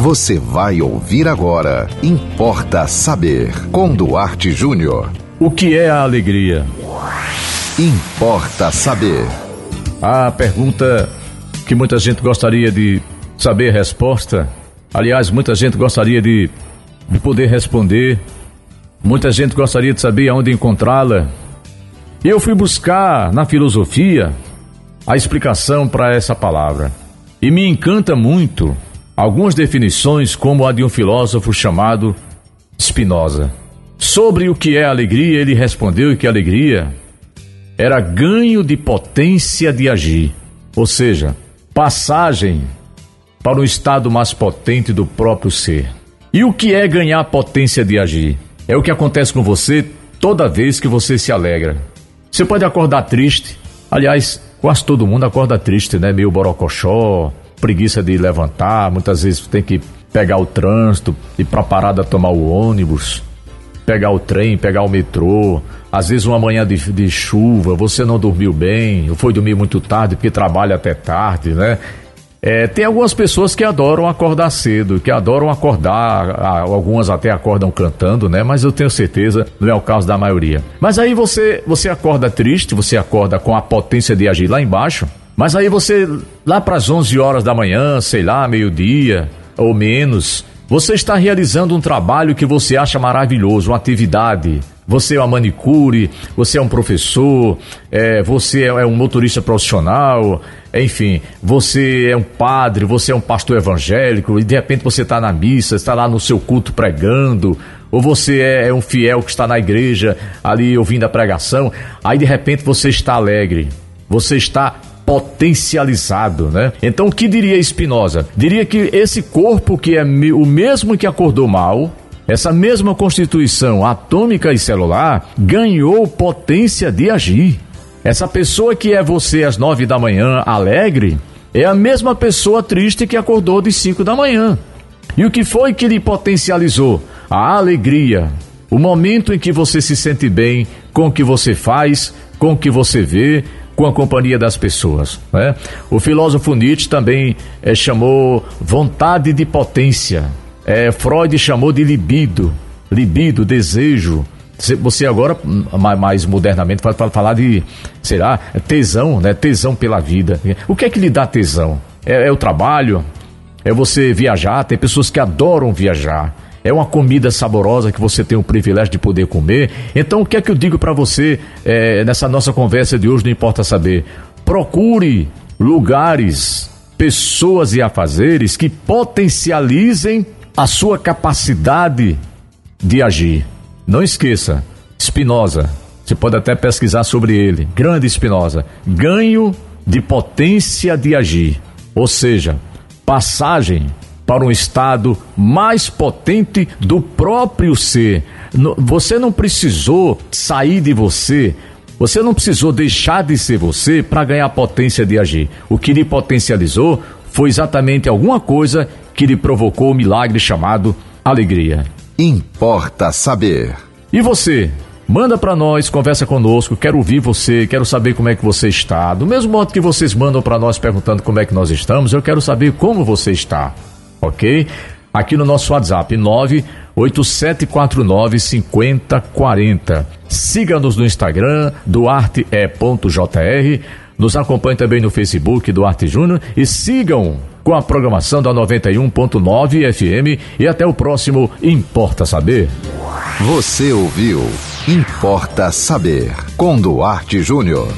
Você vai ouvir agora. Importa saber. Com Duarte Júnior. O que é a alegria? Importa saber. A pergunta que muita gente gostaria de saber a resposta. Aliás, muita gente gostaria de, de poder responder. Muita gente gostaria de saber aonde encontrá-la. E eu fui buscar na filosofia a explicação para essa palavra. E me encanta muito algumas definições, como a de um filósofo chamado Spinoza. Sobre o que é alegria, ele respondeu que alegria era ganho de potência de agir, ou seja, passagem para um estado mais potente do próprio ser. E o que é ganhar potência de agir? É o que acontece com você toda vez que você se alegra. Você pode acordar triste, aliás, quase todo mundo acorda triste, né? Meio borocochó, preguiça de levantar, muitas vezes tem que pegar o trânsito, ir pra parada tomar o ônibus, pegar o trem, pegar o metrô, às vezes uma manhã de, de chuva, você não dormiu bem, ou foi dormir muito tarde porque trabalha até tarde, né? É, tem algumas pessoas que adoram acordar cedo, que adoram acordar, algumas até acordam cantando, né? Mas eu tenho certeza, não é o caso da maioria. Mas aí você, você acorda triste, você acorda com a potência de agir lá embaixo, mas aí você, lá para as 11 horas da manhã, sei lá, meio-dia ou menos, você está realizando um trabalho que você acha maravilhoso, uma atividade. Você é uma manicure, você é um professor, é, você é um motorista profissional, enfim, você é um padre, você é um pastor evangélico e de repente você está na missa, está lá no seu culto pregando, ou você é, é um fiel que está na igreja ali ouvindo a pregação, aí de repente você está alegre, você está potencializado, né? Então, o que diria Spinoza? Diria que esse corpo que é o mesmo que acordou mal, essa mesma constituição atômica e celular, ganhou potência de agir. Essa pessoa que é você às nove da manhã, alegre, é a mesma pessoa triste que acordou de cinco da manhã. E o que foi que lhe potencializou? A alegria, o momento em que você se sente bem com o que você faz, com o que você vê, com a companhia das pessoas. Né? O filósofo Nietzsche também é, chamou vontade de potência. É, Freud chamou de libido, libido, desejo. Você agora, mais modernamente, pode falar de, será, tesão, né? Tesão pela vida. O que é que lhe dá tesão? É, é o trabalho? É você viajar? Tem pessoas que adoram viajar é uma comida saborosa que você tem o privilégio de poder comer. Então, o que é que eu digo para você é, nessa nossa conversa de hoje? Não importa saber. Procure lugares, pessoas e afazeres que potencializem a sua capacidade de agir. Não esqueça, Spinoza, você pode até pesquisar sobre ele. Grande Spinoza. Ganho de potência de agir. Ou seja, passagem para um estado mais potente do próprio ser. Você não precisou sair de você, você não precisou deixar de ser você para ganhar potência de agir. O que lhe potencializou foi exatamente alguma coisa que lhe provocou o milagre chamado alegria. Importa saber. E você? Manda para nós, conversa conosco, quero ouvir você, quero saber como é que você está. Do mesmo modo que vocês mandam para nós perguntando como é que nós estamos, eu quero saber como você está ok? Aqui no nosso WhatsApp, 98749 5040. Siga-nos no Instagram, duarte.jr. Nos acompanhe também no Facebook, Duarte Júnior. E sigam com a programação da 91.9 FM. E até o próximo Importa Saber. Você ouviu Importa Saber, com Duarte Júnior.